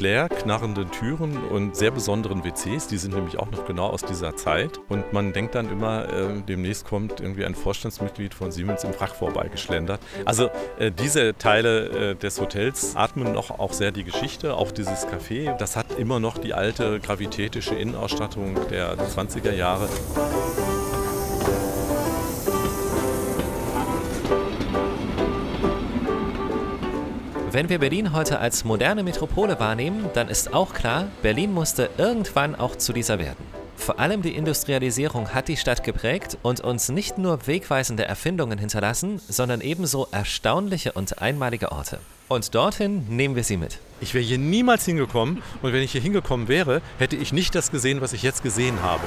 Flair, knarrenden Türen und sehr besonderen WCs. Die sind nämlich auch noch genau aus dieser Zeit. Und man denkt dann immer, äh, demnächst kommt irgendwie ein Vorstandsmitglied von Siemens im Wrach vorbeigeschlendert. Also äh, diese Teile äh, des Hotels atmen noch auch sehr die Geschichte, auch dieses Café. Das hat immer noch die alte gravitätische Innenausstattung der 20er Jahre. Wenn wir Berlin heute als moderne Metropole wahrnehmen, dann ist auch klar, Berlin musste irgendwann auch zu dieser werden. Vor allem die Industrialisierung hat die Stadt geprägt und uns nicht nur wegweisende Erfindungen hinterlassen, sondern ebenso erstaunliche und einmalige Orte. Und dorthin nehmen wir sie mit. Ich wäre hier niemals hingekommen und wenn ich hier hingekommen wäre, hätte ich nicht das gesehen, was ich jetzt gesehen habe.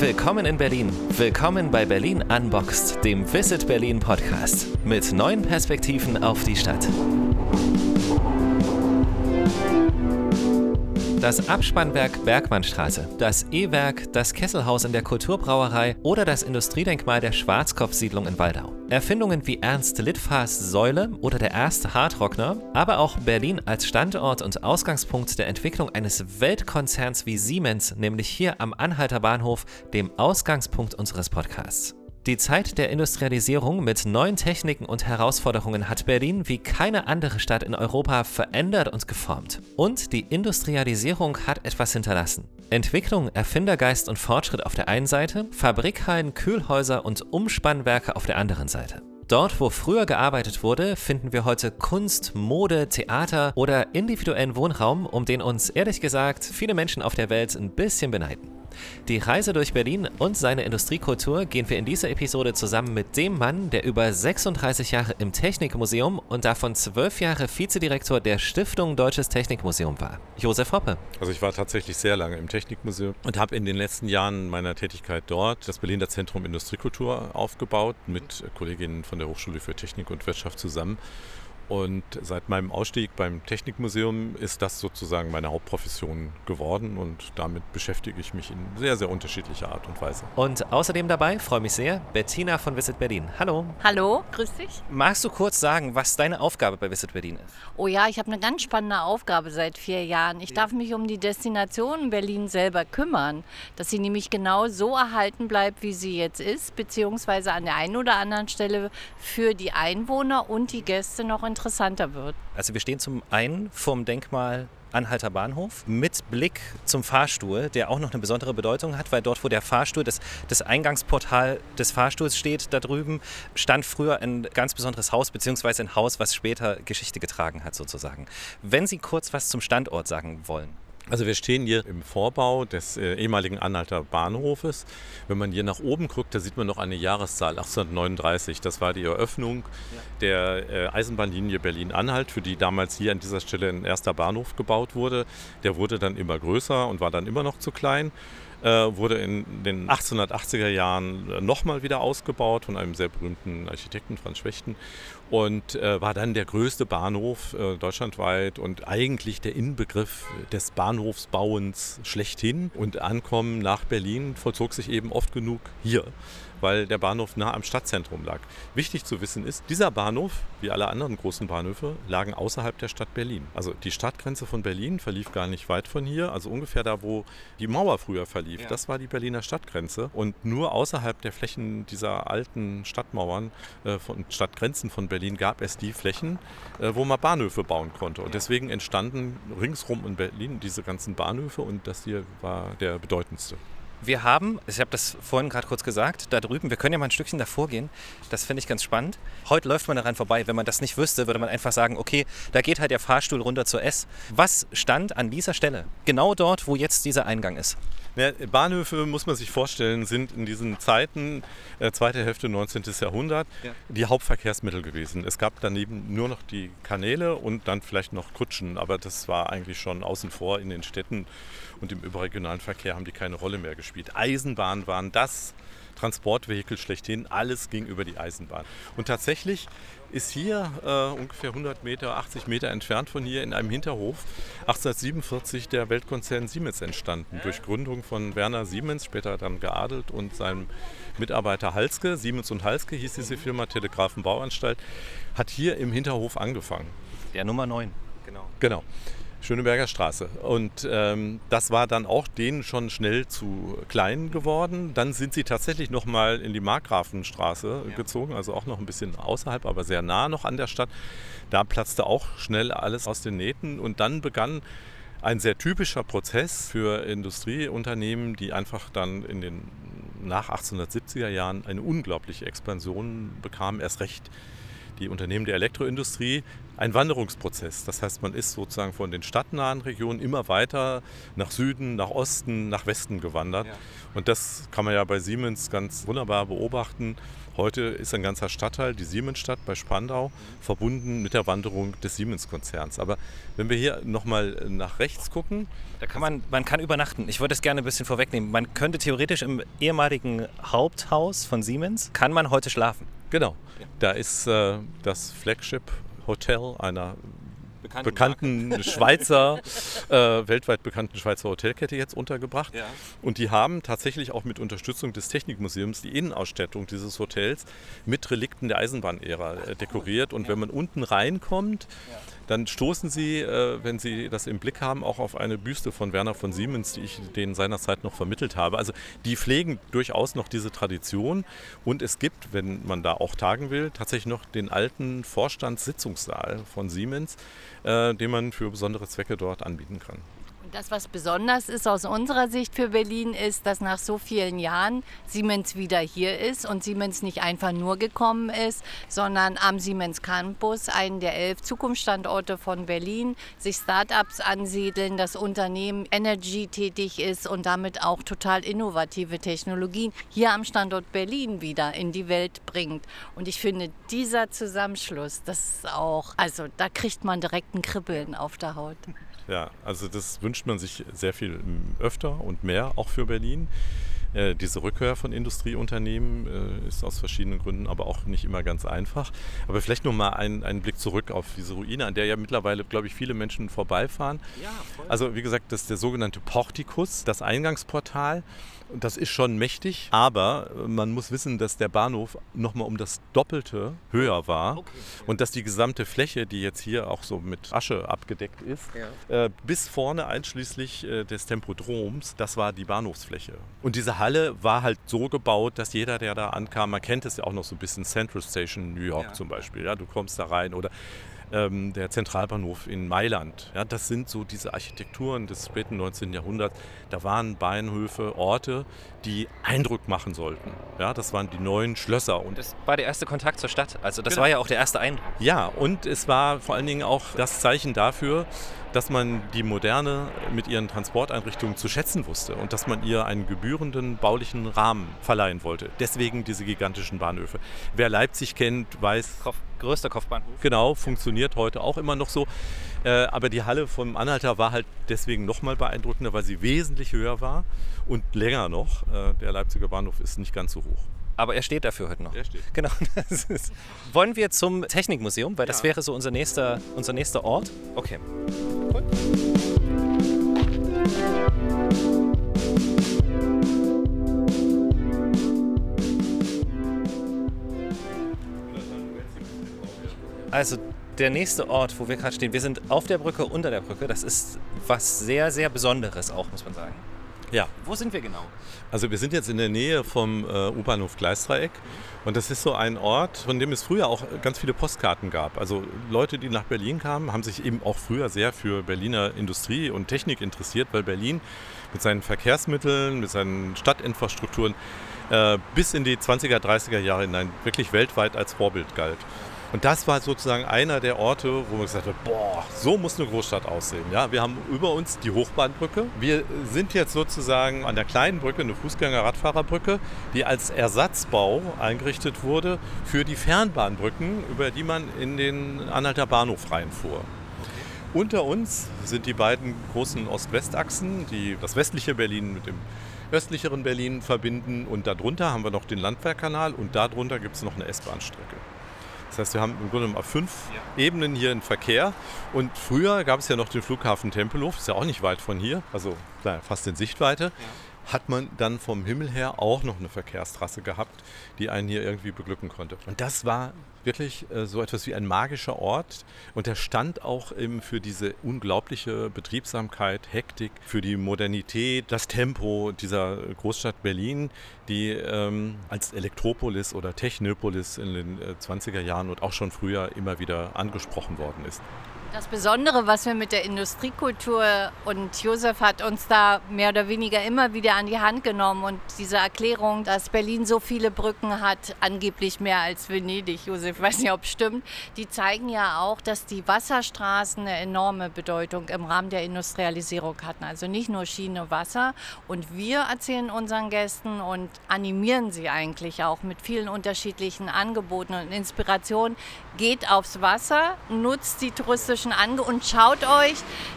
Willkommen in Berlin. Willkommen bei Berlin Unboxed, dem Visit Berlin Podcast. Mit neuen Perspektiven auf die Stadt. Das Abspannwerk Bergmannstraße, das E-Werk, das Kesselhaus in der Kulturbrauerei oder das Industriedenkmal der Schwarzkopfsiedlung in Waldau. Erfindungen wie Ernst Littfahrs Säule oder der erste Hardrockner, aber auch Berlin als Standort und Ausgangspunkt der Entwicklung eines Weltkonzerns wie Siemens, nämlich hier am Anhalter Bahnhof, dem Ausgangspunkt unseres Podcasts. Die Zeit der Industrialisierung mit neuen Techniken und Herausforderungen hat Berlin wie keine andere Stadt in Europa verändert und geformt. Und die Industrialisierung hat etwas hinterlassen. Entwicklung, Erfindergeist und Fortschritt auf der einen Seite, Fabrikhallen, Kühlhäuser und Umspannwerke auf der anderen Seite. Dort, wo früher gearbeitet wurde, finden wir heute Kunst, Mode, Theater oder individuellen Wohnraum, um den uns ehrlich gesagt viele Menschen auf der Welt ein bisschen beneiden. Die Reise durch Berlin und seine Industriekultur gehen wir in dieser Episode zusammen mit dem Mann, der über 36 Jahre im Technikmuseum und davon 12 Jahre Vizedirektor der Stiftung Deutsches Technikmuseum war. Josef Hoppe. Also ich war tatsächlich sehr lange im Technikmuseum und habe in den letzten Jahren meiner Tätigkeit dort das Berliner Zentrum Industriekultur aufgebaut mit Kolleginnen von der Hochschule für Technik und Wirtschaft zusammen. Und seit meinem Ausstieg beim Technikmuseum ist das sozusagen meine Hauptprofession geworden und damit beschäftige ich mich in sehr, sehr unterschiedlicher Art und Weise. Und außerdem dabei, freue mich sehr, Bettina von Visit Berlin. Hallo. Hallo, grüß dich. Magst du kurz sagen, was deine Aufgabe bei Visit Berlin ist? Oh ja, ich habe eine ganz spannende Aufgabe seit vier Jahren. Ich darf mich um die Destination Berlin selber kümmern, dass sie nämlich genau so erhalten bleibt, wie sie jetzt ist, beziehungsweise an der einen oder anderen Stelle für die Einwohner und die Gäste noch interessant interessanter wird. Also wir stehen zum einen vorm Denkmal Anhalter Bahnhof mit Blick zum Fahrstuhl, der auch noch eine besondere Bedeutung hat, weil dort, wo der Fahrstuhl, das, das Eingangsportal des Fahrstuhls steht, da drüben, stand früher ein ganz besonderes Haus, beziehungsweise ein Haus, was später Geschichte getragen hat, sozusagen. Wenn Sie kurz was zum Standort sagen wollen. Also wir stehen hier im Vorbau des äh, ehemaligen Anhalter Bahnhofes. Wenn man hier nach oben guckt, da sieht man noch eine Jahreszahl, 1839. Das war die Eröffnung ja. der äh, Eisenbahnlinie Berlin-Anhalt, für die damals hier an dieser Stelle ein erster Bahnhof gebaut wurde. Der wurde dann immer größer und war dann immer noch zu klein. Äh, wurde in den 1880er Jahren nochmal wieder ausgebaut von einem sehr berühmten Architekten, Franz Schwechten, und äh, war dann der größte Bahnhof äh, deutschlandweit und eigentlich der Inbegriff des Bahnhofsbauens schlechthin. Und Ankommen nach Berlin vollzog sich eben oft genug hier weil der Bahnhof nah am Stadtzentrum lag. Wichtig zu wissen ist, dieser Bahnhof, wie alle anderen großen Bahnhöfe, lagen außerhalb der Stadt Berlin. Also die Stadtgrenze von Berlin verlief gar nicht weit von hier, also ungefähr da, wo die Mauer früher verlief. Ja. Das war die Berliner Stadtgrenze. Und nur außerhalb der Flächen dieser alten Stadtmauern äh, von Stadtgrenzen von Berlin gab es die Flächen, äh, wo man Bahnhöfe bauen konnte. Und deswegen entstanden ringsrum in Berlin diese ganzen Bahnhöfe und das hier war der bedeutendste. Wir haben, ich habe das vorhin gerade kurz gesagt, da drüben, wir können ja mal ein Stückchen davor gehen. Das finde ich ganz spannend. Heute läuft man daran vorbei. Wenn man das nicht wüsste, würde man einfach sagen, okay, da geht halt der Fahrstuhl runter zur S. Was stand an dieser Stelle? Genau dort, wo jetzt dieser Eingang ist. Ja, Bahnhöfe, muss man sich vorstellen, sind in diesen Zeiten, äh, zweite Hälfte 19. Jahrhundert, ja. die Hauptverkehrsmittel gewesen. Es gab daneben nur noch die Kanäle und dann vielleicht noch Kutschen, aber das war eigentlich schon außen vor in den Städten und im überregionalen Verkehr haben die keine Rolle mehr gespielt. Eisenbahnen waren das Transportvehikel schlechthin. Alles ging über die Eisenbahn. Und tatsächlich ist hier äh, ungefähr 100 Meter, 80 Meter entfernt von hier in einem Hinterhof 1847 der Weltkonzern Siemens entstanden. Durch Gründung von Werner Siemens, später dann geadelt, und seinem Mitarbeiter Halske. Siemens und Halske hieß diese Firma, Telegrafenbauanstalt, hat hier im Hinterhof angefangen. Der Nummer 9. Genau. Genau. Schöneberger Straße. Und ähm, das war dann auch denen schon schnell zu klein geworden. Dann sind sie tatsächlich nochmal in die Markgrafenstraße ja. gezogen, also auch noch ein bisschen außerhalb, aber sehr nah noch an der Stadt. Da platzte auch schnell alles aus den Nähten und dann begann ein sehr typischer Prozess für Industrieunternehmen, die einfach dann in den nach 1870er Jahren eine unglaubliche Expansion bekamen, erst recht die Unternehmen der Elektroindustrie ein Wanderungsprozess. Das heißt, man ist sozusagen von den stadtnahen Regionen immer weiter nach Süden, nach Osten, nach Westen gewandert. Ja. Und das kann man ja bei Siemens ganz wunderbar beobachten. Heute ist ein ganzer Stadtteil, die Siemensstadt bei Spandau, verbunden mit der Wanderung des Siemens-Konzerns. Aber wenn wir hier nochmal nach rechts gucken. Da kann man, man kann übernachten. Ich würde es gerne ein bisschen vorwegnehmen. Man könnte theoretisch im ehemaligen Haupthaus von Siemens, kann man heute schlafen. Genau. Ja. Da ist äh, das Flagship Hotel einer bekannten, bekannten Schweizer, äh, weltweit bekannten Schweizer Hotelkette jetzt untergebracht. Ja. Und die haben tatsächlich auch mit Unterstützung des Technikmuseums die Innenausstattung dieses Hotels mit Relikten der Eisenbahnära äh, dekoriert. Und ja. wenn man unten reinkommt, dann stoßen Sie, äh, wenn Sie das im Blick haben, auch auf eine Büste von Werner von Siemens, die ich denen seinerzeit noch vermittelt habe. Also die pflegen durchaus noch diese Tradition und es gibt, wenn man da auch tagen will, tatsächlich noch den alten Vorstandssitzungssaal von Siemens, äh, den man für besondere Zwecke dort anbieten kann. Das, was besonders ist aus unserer Sicht für Berlin, ist, dass nach so vielen Jahren Siemens wieder hier ist und Siemens nicht einfach nur gekommen ist, sondern am Siemens Campus, einen der elf Zukunftsstandorte von Berlin, sich Start-ups ansiedeln, das Unternehmen Energy tätig ist und damit auch total innovative Technologien hier am Standort Berlin wieder in die Welt bringt. Und ich finde, dieser Zusammenschluss, das ist auch, also da kriegt man direkt ein Kribbeln auf der Haut. Ja, also das wünscht man sich sehr viel ähm, öfter und mehr, auch für Berlin. Äh, diese Rückkehr von Industrieunternehmen äh, ist aus verschiedenen Gründen aber auch nicht immer ganz einfach. Aber vielleicht nur mal ein, einen Blick zurück auf diese Ruine, an der ja mittlerweile, glaube ich, viele Menschen vorbeifahren. Ja, voll. Also wie gesagt, das ist der sogenannte Portikus, das Eingangsportal. Das ist schon mächtig, aber man muss wissen, dass der Bahnhof nochmal um das Doppelte höher war okay. und dass die gesamte Fläche, die jetzt hier auch so mit Asche abgedeckt ist, ja. äh, bis vorne einschließlich äh, des Tempodroms, das war die Bahnhofsfläche. Und diese Halle war halt so gebaut, dass jeder, der da ankam, man kennt es ja auch noch so ein bisschen Central Station New York ja. zum Beispiel, ja, du kommst da rein oder ähm, der Zentralbahnhof in Mailand. Ja, das sind so diese Architekturen des späten 19. Jahrhunderts. Da waren Bahnhöfe, Orte, die Eindruck machen sollten. Ja, das waren die neuen Schlösser. Und das war der erste Kontakt zur Stadt. Also das genau. war ja auch der erste Eindruck. Ja, und es war vor allen Dingen auch das Zeichen dafür, dass man die Moderne mit ihren Transporteinrichtungen zu schätzen wusste und dass man ihr einen gebührenden baulichen Rahmen verleihen wollte. Deswegen diese gigantischen Bahnhöfe. Wer Leipzig kennt, weiß. Kopf, größter Kopfbahnhof. Genau, funktioniert heute auch immer noch so. Äh, aber die Halle vom Anhalter war halt deswegen nochmal beeindruckender, weil sie wesentlich höher war und länger noch. Äh, der Leipziger Bahnhof ist nicht ganz so hoch. Aber er steht dafür heute noch. Er steht. Genau. Wollen wir zum Technikmuseum, weil das wäre so unser nächster, unser nächster Ort? Okay. Gut. Also der nächste Ort, wo wir gerade stehen, wir sind auf der Brücke, unter der Brücke. Das ist was sehr, sehr Besonderes auch, muss man sagen. Ja. Wo sind wir genau? Also wir sind jetzt in der Nähe vom äh, U-Bahnhof Gleisdreieck und das ist so ein Ort, von dem es früher auch ganz viele Postkarten gab. Also Leute, die nach Berlin kamen, haben sich eben auch früher sehr für Berliner Industrie und Technik interessiert, weil Berlin mit seinen Verkehrsmitteln, mit seinen Stadtinfrastrukturen äh, bis in die 20er, 30er Jahre hinein wirklich weltweit als Vorbild galt. Und das war sozusagen einer der Orte, wo man gesagt hat, boah, so muss eine Großstadt aussehen. Ja, wir haben über uns die Hochbahnbrücke. Wir sind jetzt sozusagen an der kleinen Brücke, eine Fußgänger-Radfahrerbrücke, die als Ersatzbau eingerichtet wurde für die Fernbahnbrücken, über die man in den Anhalter Bahnhof reinfuhr. Unter uns sind die beiden großen Ost-West-Achsen, das westliche Berlin mit dem östlicheren Berlin verbinden. Und darunter haben wir noch den Landwehrkanal und darunter gibt es noch eine S-Bahn-Strecke. Das heißt, wir haben im Grunde genommen fünf ja. Ebenen hier im Verkehr. Und früher gab es ja noch den Flughafen Tempelhof, ist ja auch nicht weit von hier, also fast in Sichtweite. Ja hat man dann vom Himmel her auch noch eine Verkehrstrasse gehabt, die einen hier irgendwie beglücken konnte. Und das war wirklich äh, so etwas wie ein magischer Ort und der stand auch eben für diese unglaubliche Betriebsamkeit, Hektik, für die Modernität, das Tempo dieser Großstadt Berlin, die ähm, als Elektropolis oder Technopolis in den äh, 20er Jahren und auch schon früher immer wieder angesprochen worden ist. Das Besondere, was wir mit der Industriekultur und Josef hat uns da mehr oder weniger immer wieder an die Hand genommen und diese Erklärung, dass Berlin so viele Brücken hat, angeblich mehr als Venedig, Josef, weiß nicht, ob stimmt, die zeigen ja auch, dass die Wasserstraßen eine enorme Bedeutung im Rahmen der Industrialisierung hatten. Also nicht nur Schiene, Wasser. Und wir erzählen unseren Gästen und animieren sie eigentlich auch mit vielen unterschiedlichen Angeboten und Inspirationen. Geht aufs Wasser, nutzt die touristische inzwischen ange und schaut euch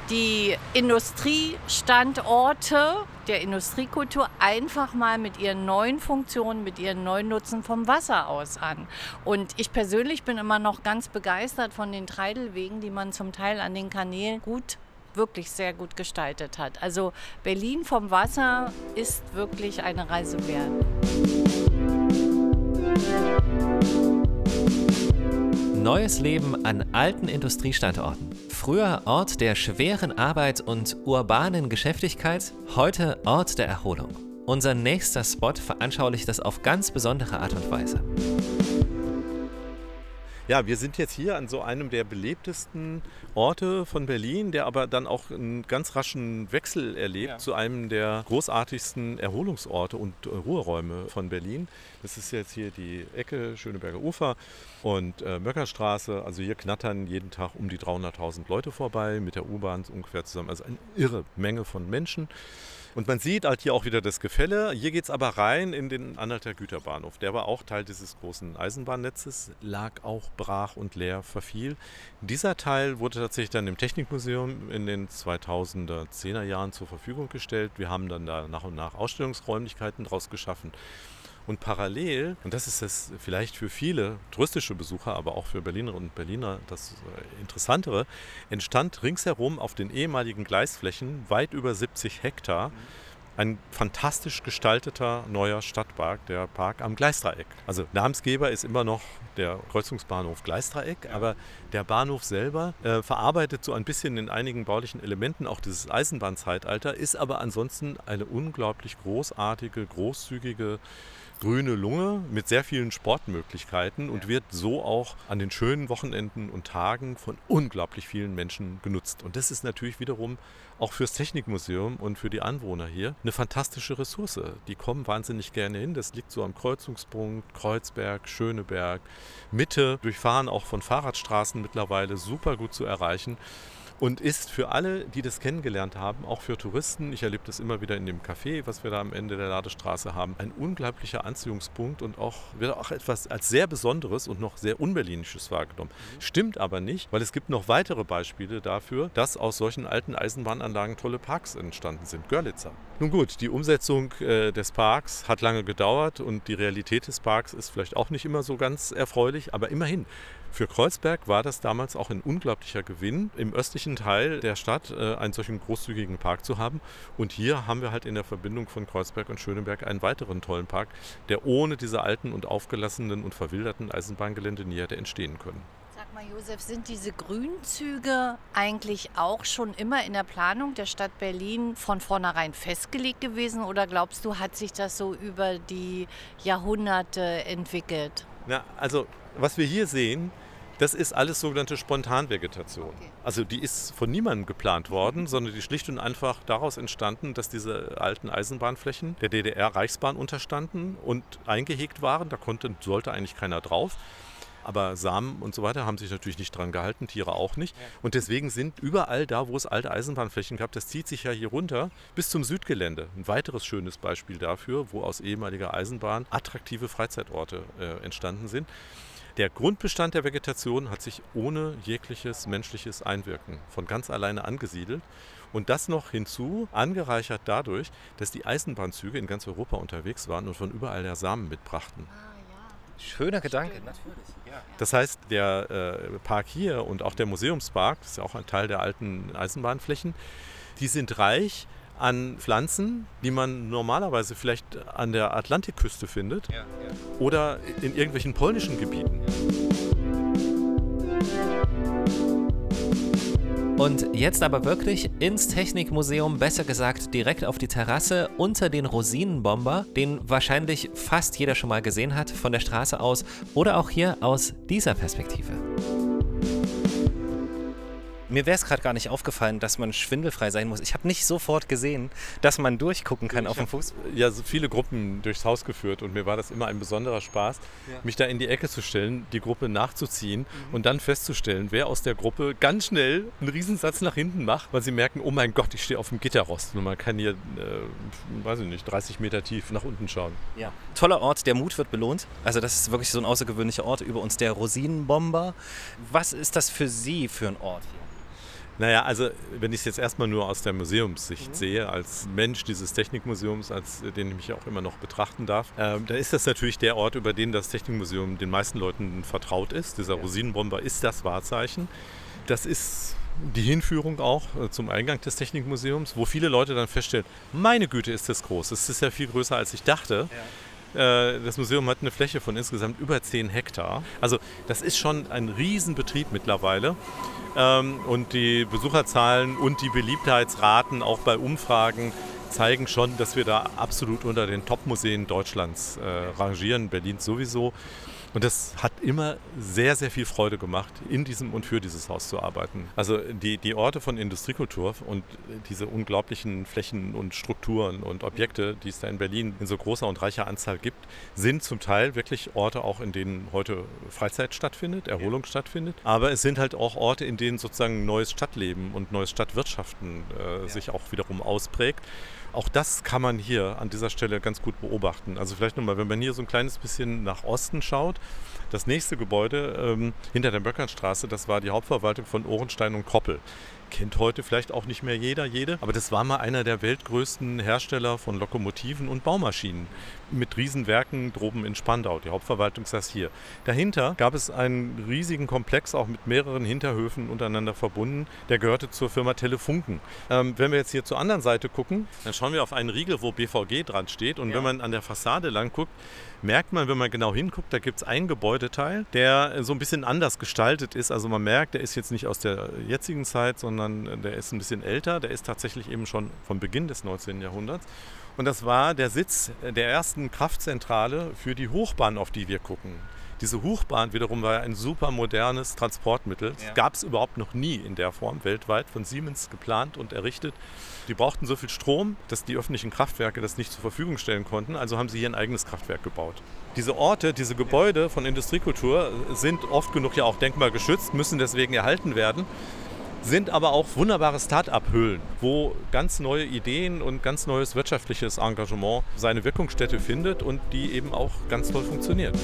die Industriestandorte der Industriekultur einfach mal mit ihren neuen Funktionen, mit ihren neuen Nutzen vom Wasser aus an. Und ich persönlich bin immer noch ganz begeistert von den Treidelwegen, die man zum Teil an den Kanälen gut wirklich sehr gut gestaltet hat. Also Berlin vom Wasser ist wirklich eine Reise wert. Neues Leben an alten Industriestandorten. Früher Ort der schweren Arbeit und urbanen Geschäftigkeit, heute Ort der Erholung. Unser nächster Spot veranschaulicht das auf ganz besondere Art und Weise. Ja, wir sind jetzt hier an so einem der belebtesten Orte von Berlin, der aber dann auch einen ganz raschen Wechsel erlebt ja. zu einem der großartigsten Erholungsorte und Ruheräume von Berlin. Das ist jetzt hier die Ecke Schöneberger Ufer und äh, Möckerstraße. Also hier knattern jeden Tag um die 300.000 Leute vorbei, mit der U-Bahn ungefähr zusammen. Also eine irre Menge von Menschen. Und man sieht halt hier auch wieder das Gefälle. Hier geht es aber rein in den Anhalter Güterbahnhof. Der war auch Teil dieses großen Eisenbahnnetzes, lag auch brach und leer, verfiel. Dieser Teil wurde tatsächlich dann im Technikmuseum in den 2010er Jahren zur Verfügung gestellt. Wir haben dann da nach und nach Ausstellungsräumlichkeiten draus geschaffen. Und parallel, und das ist es vielleicht für viele touristische Besucher, aber auch für Berlinerinnen und Berliner das äh, Interessantere, entstand ringsherum auf den ehemaligen Gleisflächen weit über 70 Hektar ein fantastisch gestalteter neuer Stadtpark, der Park am Gleisdreieck. Also Namensgeber ist immer noch der Kreuzungsbahnhof Gleisdreieck, aber der Bahnhof selber äh, verarbeitet so ein bisschen in einigen baulichen Elementen auch dieses Eisenbahnzeitalter, ist aber ansonsten eine unglaublich großartige, großzügige grüne Lunge mit sehr vielen Sportmöglichkeiten und wird so auch an den schönen Wochenenden und Tagen von unglaublich vielen Menschen genutzt. Und das ist natürlich wiederum auch fürs Technikmuseum und für die Anwohner hier eine fantastische Ressource. Die kommen wahnsinnig gerne hin. Das liegt so am Kreuzungspunkt Kreuzberg, Schöneberg, Mitte, durchfahren auch von Fahrradstraßen mittlerweile super gut zu erreichen und ist für alle, die das kennengelernt haben, auch für Touristen, ich erlebe das immer wieder in dem Café, was wir da am Ende der Ladestraße haben, ein unglaublicher Anziehungspunkt und auch wird auch etwas als sehr Besonderes und noch sehr unberlinisches wahrgenommen. Mhm. Stimmt aber nicht, weil es gibt noch weitere Beispiele dafür, dass aus solchen alten Eisenbahnanlagen tolle Parks entstanden sind. Görlitzer. Nun gut, die Umsetzung äh, des Parks hat lange gedauert und die Realität des Parks ist vielleicht auch nicht immer so ganz erfreulich, aber immerhin für Kreuzberg war das damals auch ein unglaublicher Gewinn, im östlichen Teil der Stadt äh, einen solchen großzügigen Park zu haben. Und hier haben wir halt in der Verbindung von Kreuzberg und Schöneberg einen weiteren tollen Park, der ohne diese alten und aufgelassenen und verwilderten Eisenbahngelände nie hätte entstehen können. Sag mal, Josef, sind diese Grünzüge eigentlich auch schon immer in der Planung der Stadt Berlin von vornherein festgelegt gewesen oder glaubst du, hat sich das so über die Jahrhunderte entwickelt? Na, also was wir hier sehen, das ist alles sogenannte Spontanvegetation. Okay. Also die ist von niemandem geplant worden, sondern die schlicht und einfach daraus entstanden, dass diese alten Eisenbahnflächen der DDR-Reichsbahn unterstanden und eingehegt waren. Da konnte, sollte eigentlich keiner drauf. Aber Samen und so weiter haben sich natürlich nicht dran gehalten, Tiere auch nicht. Und deswegen sind überall da, wo es alte Eisenbahnflächen gab, das zieht sich ja hier runter bis zum Südgelände. Ein weiteres schönes Beispiel dafür, wo aus ehemaliger Eisenbahn attraktive Freizeitorte äh, entstanden sind. Der Grundbestand der Vegetation hat sich ohne jegliches menschliches Einwirken von ganz alleine angesiedelt. Und das noch hinzu, angereichert dadurch, dass die Eisenbahnzüge in ganz Europa unterwegs waren und von überall der Samen mitbrachten. Schöner Gedanke, natürlich. Ja. Das heißt, der äh, Park hier und auch der Museumspark, das ist ja auch ein Teil der alten Eisenbahnflächen, die sind reich an Pflanzen, die man normalerweise vielleicht an der Atlantikküste findet ja, ja. oder in irgendwelchen polnischen Gebieten. Und jetzt aber wirklich ins Technikmuseum, besser gesagt direkt auf die Terrasse unter den Rosinenbomber, den wahrscheinlich fast jeder schon mal gesehen hat von der Straße aus oder auch hier aus dieser Perspektive. Mir wäre es gerade gar nicht aufgefallen, dass man schwindelfrei sein muss. Ich habe nicht sofort gesehen, dass man durchgucken kann ich auf dem Fuß. Ja, so viele Gruppen durchs Haus geführt und mir war das immer ein besonderer Spaß, ja. mich da in die Ecke zu stellen, die Gruppe nachzuziehen mhm. und dann festzustellen, wer aus der Gruppe ganz schnell einen Riesensatz nach hinten macht, weil sie merken, oh mein Gott, ich stehe auf dem Gitterrost und man kann hier, äh, weiß ich nicht, 30 Meter tief nach unten schauen. Ja. Toller Ort, der Mut wird belohnt. Also das ist wirklich so ein außergewöhnlicher Ort über uns, der Rosinenbomber. Was ist das für Sie für ein Ort hier? Naja, also wenn ich es jetzt erstmal nur aus der Museumssicht mhm. sehe, als Mensch dieses Technikmuseums, als den ich mich auch immer noch betrachten darf, äh, dann ist das natürlich der Ort, über den das Technikmuseum den meisten Leuten vertraut ist. Dieser ja. Rosinenbomber ist das Wahrzeichen. Das ist die Hinführung auch äh, zum Eingang des Technikmuseums, wo viele Leute dann feststellen, meine Güte ist das groß, es ist ja viel größer als ich dachte. Ja das Museum hat eine Fläche von insgesamt über 10 Hektar. Also das ist schon ein Riesenbetrieb mittlerweile. Ähm, und die Besucherzahlen und die Beliebtheitsraten auch bei Umfragen zeigen schon, dass wir da absolut unter den Top-Museen Deutschlands äh, rangieren, Berlin sowieso. Und das hat immer sehr, sehr viel Freude gemacht, in diesem und für dieses Haus zu arbeiten. Also die, die Orte von Industriekultur und diese unglaublichen Flächen und Strukturen und Objekte, die es da in Berlin in so großer und reicher Anzahl gibt, sind zum Teil wirklich Orte auch, in denen heute Freizeit stattfindet, Erholung ja. stattfindet. Aber es sind halt auch Orte, in denen sozusagen neues Stadtleben und neues Stadtwirtschaften äh, ja. sich auch wiederum ausprägt. Auch das kann man hier an dieser Stelle ganz gut beobachten. Also vielleicht nochmal, wenn man hier so ein kleines bisschen nach Osten schaut, das nächste Gebäude ähm, hinter der Böckernstraße, das war die Hauptverwaltung von Ohrenstein und Koppel kennt heute vielleicht auch nicht mehr jeder, jede, aber das war mal einer der weltgrößten Hersteller von Lokomotiven und Baumaschinen mit Riesenwerken droben in Spandau. Die Hauptverwaltung saß hier. Dahinter gab es einen riesigen Komplex, auch mit mehreren Hinterhöfen untereinander verbunden. Der gehörte zur Firma Telefunken. Ähm, wenn wir jetzt hier zur anderen Seite gucken, dann schauen wir auf einen Riegel, wo BVG dran steht. Und ja. wenn man an der Fassade lang guckt, merkt man, wenn man genau hinguckt, da gibt es einen Gebäudeteil, der so ein bisschen anders gestaltet ist. Also man merkt, der ist jetzt nicht aus der jetzigen Zeit, sondern der ist ein bisschen älter. Der ist tatsächlich eben schon vom Beginn des 19. Jahrhunderts. Und das war der Sitz der ersten Kraftzentrale für die Hochbahn, auf die wir gucken. Diese Hochbahn wiederum war ein super modernes Transportmittel. Ja. Gab es überhaupt noch nie in der Form weltweit von Siemens geplant und errichtet. Die brauchten so viel Strom, dass die öffentlichen Kraftwerke das nicht zur Verfügung stellen konnten. Also haben sie hier ein eigenes Kraftwerk gebaut. Diese Orte, diese Gebäude von Industriekultur sind oft genug ja auch denkmalgeschützt, müssen deswegen erhalten werden sind aber auch wunderbare Start-up-Höhlen, wo ganz neue Ideen und ganz neues wirtschaftliches Engagement seine Wirkungsstätte findet und die eben auch ganz toll funktioniert.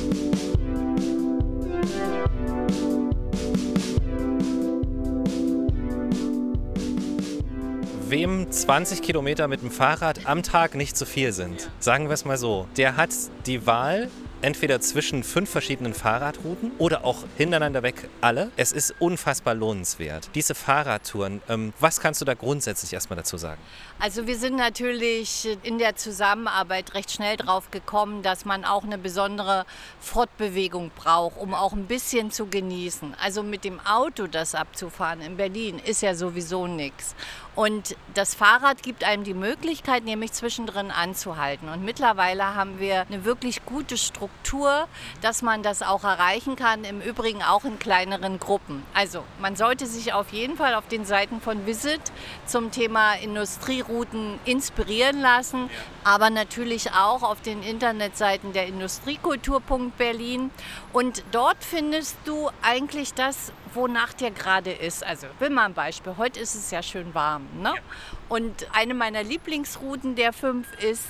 Wem 20 Kilometer mit dem Fahrrad am Tag nicht zu viel sind, sagen wir es mal so, der hat die Wahl, entweder zwischen fünf verschiedenen Fahrradrouten oder auch hintereinander weg alle. Es ist unfassbar lohnenswert. Diese Fahrradtouren, ähm, was kannst du da grundsätzlich erstmal dazu sagen? Also wir sind natürlich in der Zusammenarbeit recht schnell drauf gekommen, dass man auch eine besondere Fortbewegung braucht, um auch ein bisschen zu genießen. Also mit dem Auto das abzufahren in Berlin ist ja sowieso nichts. Und das Fahrrad gibt einem die Möglichkeit, nämlich zwischendrin anzuhalten. Und mittlerweile haben wir eine wirklich gute Struktur, dass man das auch erreichen kann, im Übrigen auch in kleineren Gruppen. Also man sollte sich auf jeden Fall auf den Seiten von Visit zum Thema Industrierouten inspirieren lassen, aber natürlich auch auf den Internetseiten der Industriekultur.berlin. Und dort findest du eigentlich das, wonach dir gerade ist. Also, will mal ein Beispiel. Heute ist es ja schön warm. Ne? Ja. Und eine meiner Lieblingsrouten der fünf ist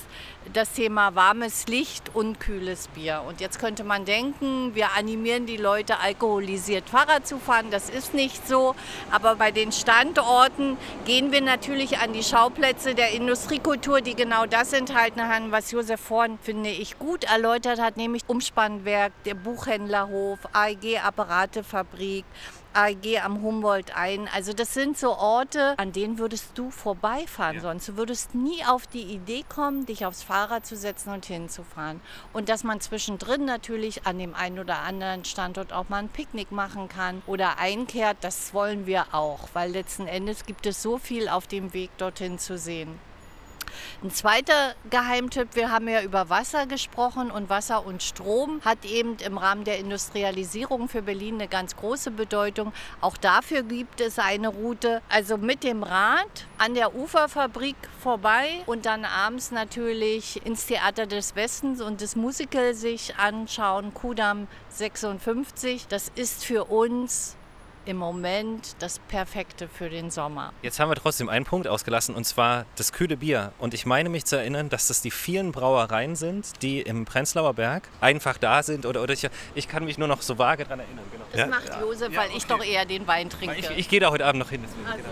das Thema warmes Licht und kühles Bier. Und jetzt könnte man denken, wir animieren die Leute, alkoholisiert Fahrrad zu fahren. Das ist nicht so. Aber bei den Standorten gehen wir natürlich an die Schauplätze der Industriekultur, die genau das enthalten haben, was Josef vorhin, finde ich, gut erläutert hat, nämlich Umspannwerk, der Buchhändlerhof, AEG AEG am Humboldt ein. Also das sind so Orte, an denen würdest du vorbeifahren ja. sonst. Du würdest nie auf die Idee kommen, dich aufs Fahrrad zu setzen und hinzufahren. Und dass man zwischendrin natürlich an dem einen oder anderen Standort auch mal ein Picknick machen kann oder einkehrt, das wollen wir auch, weil letzten Endes gibt es so viel auf dem Weg dorthin zu sehen. Ein zweiter Geheimtipp, wir haben ja über Wasser gesprochen und Wasser und Strom hat eben im Rahmen der Industrialisierung für Berlin eine ganz große Bedeutung. Auch dafür gibt es eine Route, also mit dem Rad an der Uferfabrik vorbei und dann abends natürlich ins Theater des Westens und das Musical sich anschauen, Kudamm 56. Das ist für uns im Moment das Perfekte für den Sommer. Jetzt haben wir trotzdem einen Punkt ausgelassen und zwar das kühle Bier. Und ich meine mich zu erinnern, dass das die vielen Brauereien sind, die im Prenzlauer Berg einfach da sind. Oder, oder ich, ich kann mich nur noch so vage daran erinnern. Genau. Das ja. macht Josef, weil ja, ich doch eher den Wein trinke. Ich, ich gehe da heute Abend noch hin. Also.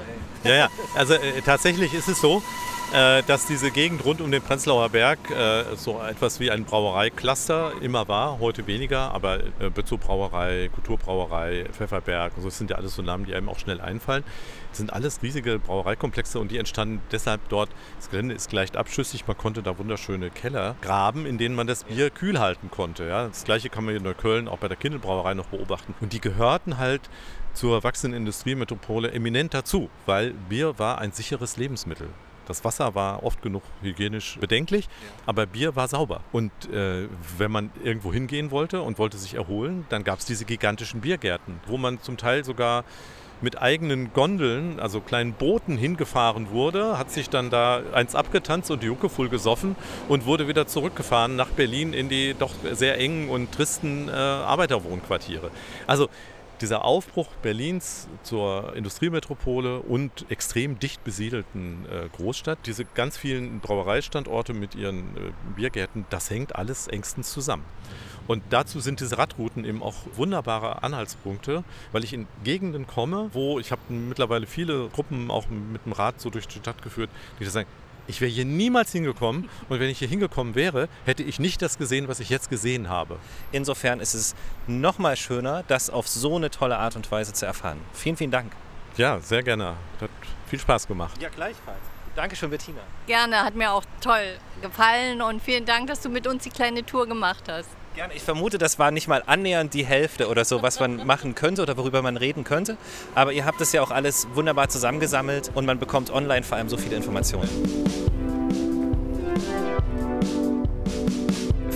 Ja, ja. Also äh, tatsächlich ist es so, äh, dass diese Gegend rund um den Prenzlauer Berg äh, so etwas wie ein Brauereicluster immer war, heute weniger, aber äh, Bezug Brauerei, Kulturbrauerei, Pfefferberg, so sind ja alles so Namen, die einem auch schnell einfallen. Das sind alles riesige Brauereikomplexe und die entstanden deshalb dort. Das Gelände ist leicht abschüssig, man konnte da wunderschöne Keller graben, in denen man das Bier kühl halten konnte. Ja. Das gleiche kann man in Neukölln auch bei der Kindelbrauerei noch beobachten. Und die gehörten halt zur wachsenden Industriemetropole eminent dazu, weil Bier war ein sicheres Lebensmittel. Das Wasser war oft genug hygienisch bedenklich, aber Bier war sauber. Und äh, wenn man irgendwo hingehen wollte und wollte sich erholen, dann gab es diese gigantischen Biergärten, wo man zum Teil sogar mit eigenen Gondeln, also kleinen Booten hingefahren wurde, hat sich dann da eins abgetanzt und die Jucke voll gesoffen und wurde wieder zurückgefahren nach Berlin in die doch sehr engen und tristen äh, Arbeiterwohnquartiere. Also dieser Aufbruch Berlins zur Industriemetropole und extrem dicht besiedelten äh, Großstadt, diese ganz vielen Brauereistandorte mit ihren äh, Biergärten, das hängt alles engstens zusammen. Und dazu sind diese Radrouten eben auch wunderbare Anhaltspunkte, weil ich in Gegenden komme, wo ich habe mittlerweile viele Gruppen auch mit dem Rad so durch die Stadt geführt, die sagen, ich wäre hier niemals hingekommen und wenn ich hier hingekommen wäre, hätte ich nicht das gesehen, was ich jetzt gesehen habe. Insofern ist es noch mal schöner, das auf so eine tolle Art und Weise zu erfahren. Vielen, vielen Dank. Ja, sehr gerne. Hat viel Spaß gemacht. Ja, gleichfalls. Dankeschön, Bettina. Gerne, hat mir auch toll gefallen und vielen Dank, dass du mit uns die kleine Tour gemacht hast. Gerne. Ich vermute, das war nicht mal annähernd die Hälfte oder so, was man machen könnte oder worüber man reden könnte. Aber ihr habt es ja auch alles wunderbar zusammengesammelt und man bekommt online vor allem so viele Informationen.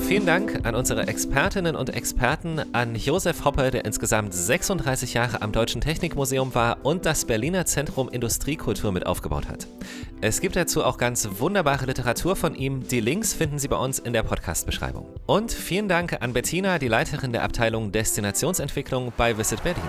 Vielen Dank an unsere Expertinnen und Experten, an Josef Hoppe, der insgesamt 36 Jahre am Deutschen Technikmuseum war und das Berliner Zentrum Industriekultur mit aufgebaut hat. Es gibt dazu auch ganz wunderbare Literatur von ihm. Die Links finden Sie bei uns in der Podcast-Beschreibung. Und vielen Dank an Bettina, die Leiterin der Abteilung Destinationsentwicklung bei Visit Berlin.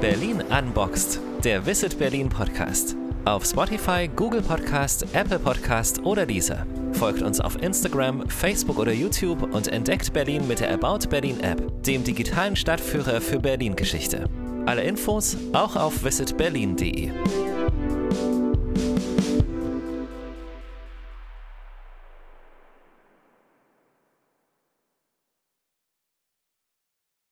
Berlin Unboxed, der Visit Berlin Podcast. Auf Spotify, Google Podcast, Apple Podcast oder dieser. Folgt uns auf Instagram, Facebook oder YouTube und entdeckt Berlin mit der About Berlin App, dem digitalen Stadtführer für Berlin-Geschichte. Alle Infos auch auf visitberlin.de.